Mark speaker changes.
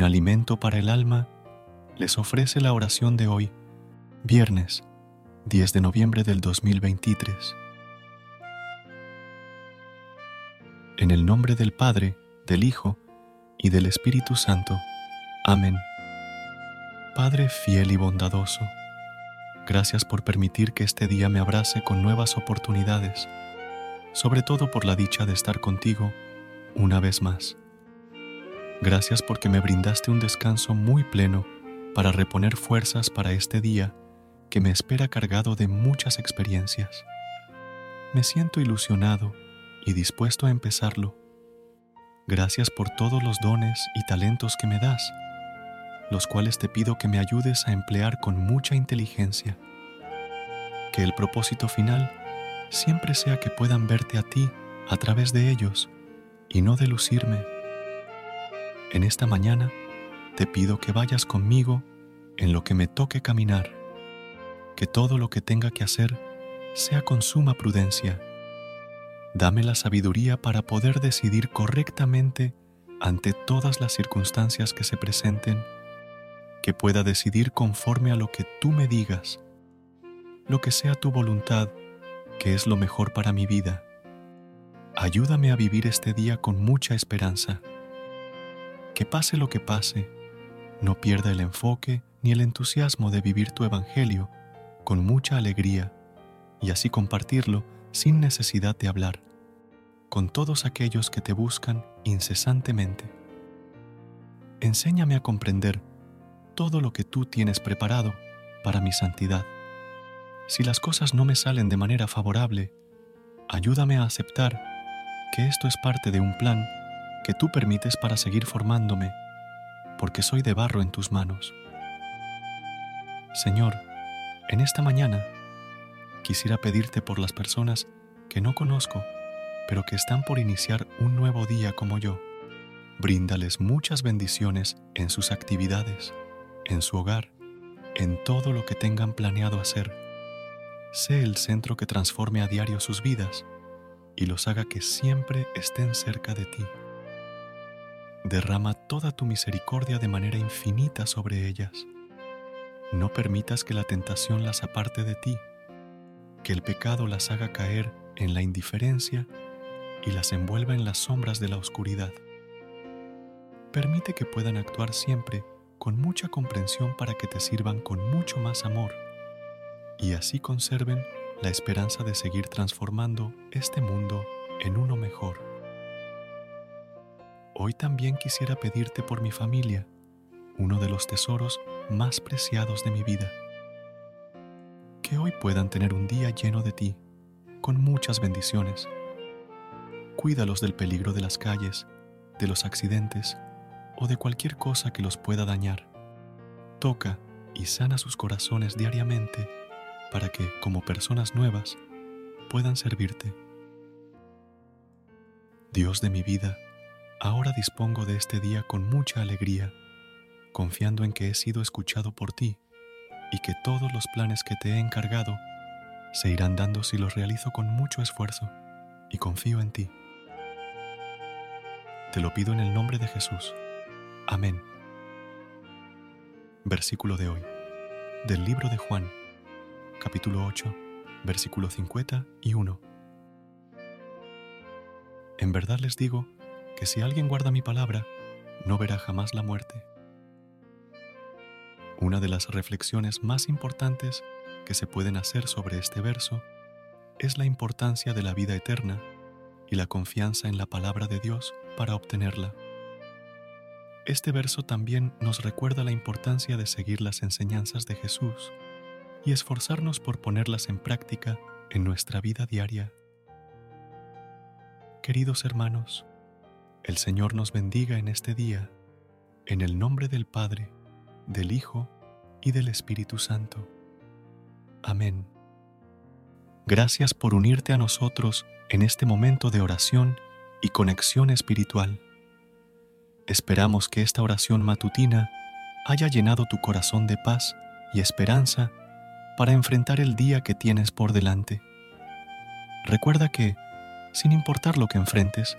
Speaker 1: Un alimento para el alma, les ofrece la oración de hoy, viernes 10 de noviembre del 2023. En el nombre del Padre, del Hijo y del Espíritu Santo. Amén. Padre fiel y bondadoso, gracias por permitir que este día me abrace con nuevas oportunidades, sobre todo por la dicha de estar contigo una vez más. Gracias porque me brindaste un descanso muy pleno para reponer fuerzas para este día que me espera cargado de muchas experiencias. Me siento ilusionado y dispuesto a empezarlo. Gracias por todos los dones y talentos que me das, los cuales te pido que me ayudes a emplear con mucha inteligencia. Que el propósito final siempre sea que puedan verte a ti a través de ellos y no delucirme en esta mañana te pido que vayas conmigo en lo que me toque caminar, que todo lo que tenga que hacer sea con suma prudencia. Dame la sabiduría para poder decidir correctamente ante todas las circunstancias que se presenten, que pueda decidir conforme a lo que tú me digas, lo que sea tu voluntad, que es lo mejor para mi vida. Ayúdame a vivir este día con mucha esperanza que pase lo que pase, no pierda el enfoque ni el entusiasmo de vivir tu Evangelio con mucha alegría y así compartirlo sin necesidad de hablar, con todos aquellos que te buscan incesantemente. Enséñame a comprender todo lo que tú tienes preparado para mi santidad. Si las cosas no me salen de manera favorable, ayúdame a aceptar que esto es parte de un plan que tú permites para seguir formándome, porque soy de barro en tus manos. Señor, en esta mañana quisiera pedirte por las personas que no conozco, pero que están por iniciar un nuevo día como yo. Bríndales muchas bendiciones en sus actividades, en su hogar, en todo lo que tengan planeado hacer. Sé el centro que transforme a diario sus vidas y los haga que siempre estén cerca de ti derrama toda tu misericordia de manera infinita sobre ellas. No permitas que la tentación las aparte de ti, que el pecado las haga caer en la indiferencia y las envuelva en las sombras de la oscuridad. Permite que puedan actuar siempre con mucha comprensión para que te sirvan con mucho más amor y así conserven la esperanza de seguir transformando este mundo en uno mejor hoy también quisiera pedirte por mi familia, uno de los tesoros más preciados de mi vida. Que hoy puedan tener un día lleno de ti, con muchas bendiciones. Cuídalos del peligro de las calles, de los accidentes o de cualquier cosa que los pueda dañar. Toca y sana sus corazones diariamente para que, como personas nuevas, puedan servirte. Dios de mi vida, Ahora dispongo de este día con mucha alegría, confiando en que he sido escuchado por ti y que todos los planes que te he encargado se irán dando si los realizo con mucho esfuerzo y confío en ti. Te lo pido en el nombre de Jesús. Amén. Versículo de hoy, del libro de Juan, capítulo 8, versículo 50 y 1. En verdad les digo que si alguien guarda mi palabra, no verá jamás la muerte. Una de las reflexiones más importantes que se pueden hacer sobre este verso es la importancia de la vida eterna y la confianza en la palabra de Dios para obtenerla. Este verso también nos recuerda la importancia de seguir las enseñanzas de Jesús y esforzarnos por ponerlas en práctica en nuestra vida diaria. Queridos hermanos, el Señor nos bendiga en este día, en el nombre del Padre, del Hijo y del Espíritu Santo. Amén. Gracias por unirte a nosotros en este momento de oración y conexión espiritual. Esperamos que esta oración matutina haya llenado tu corazón de paz y esperanza para enfrentar el día que tienes por delante. Recuerda que, sin importar lo que enfrentes,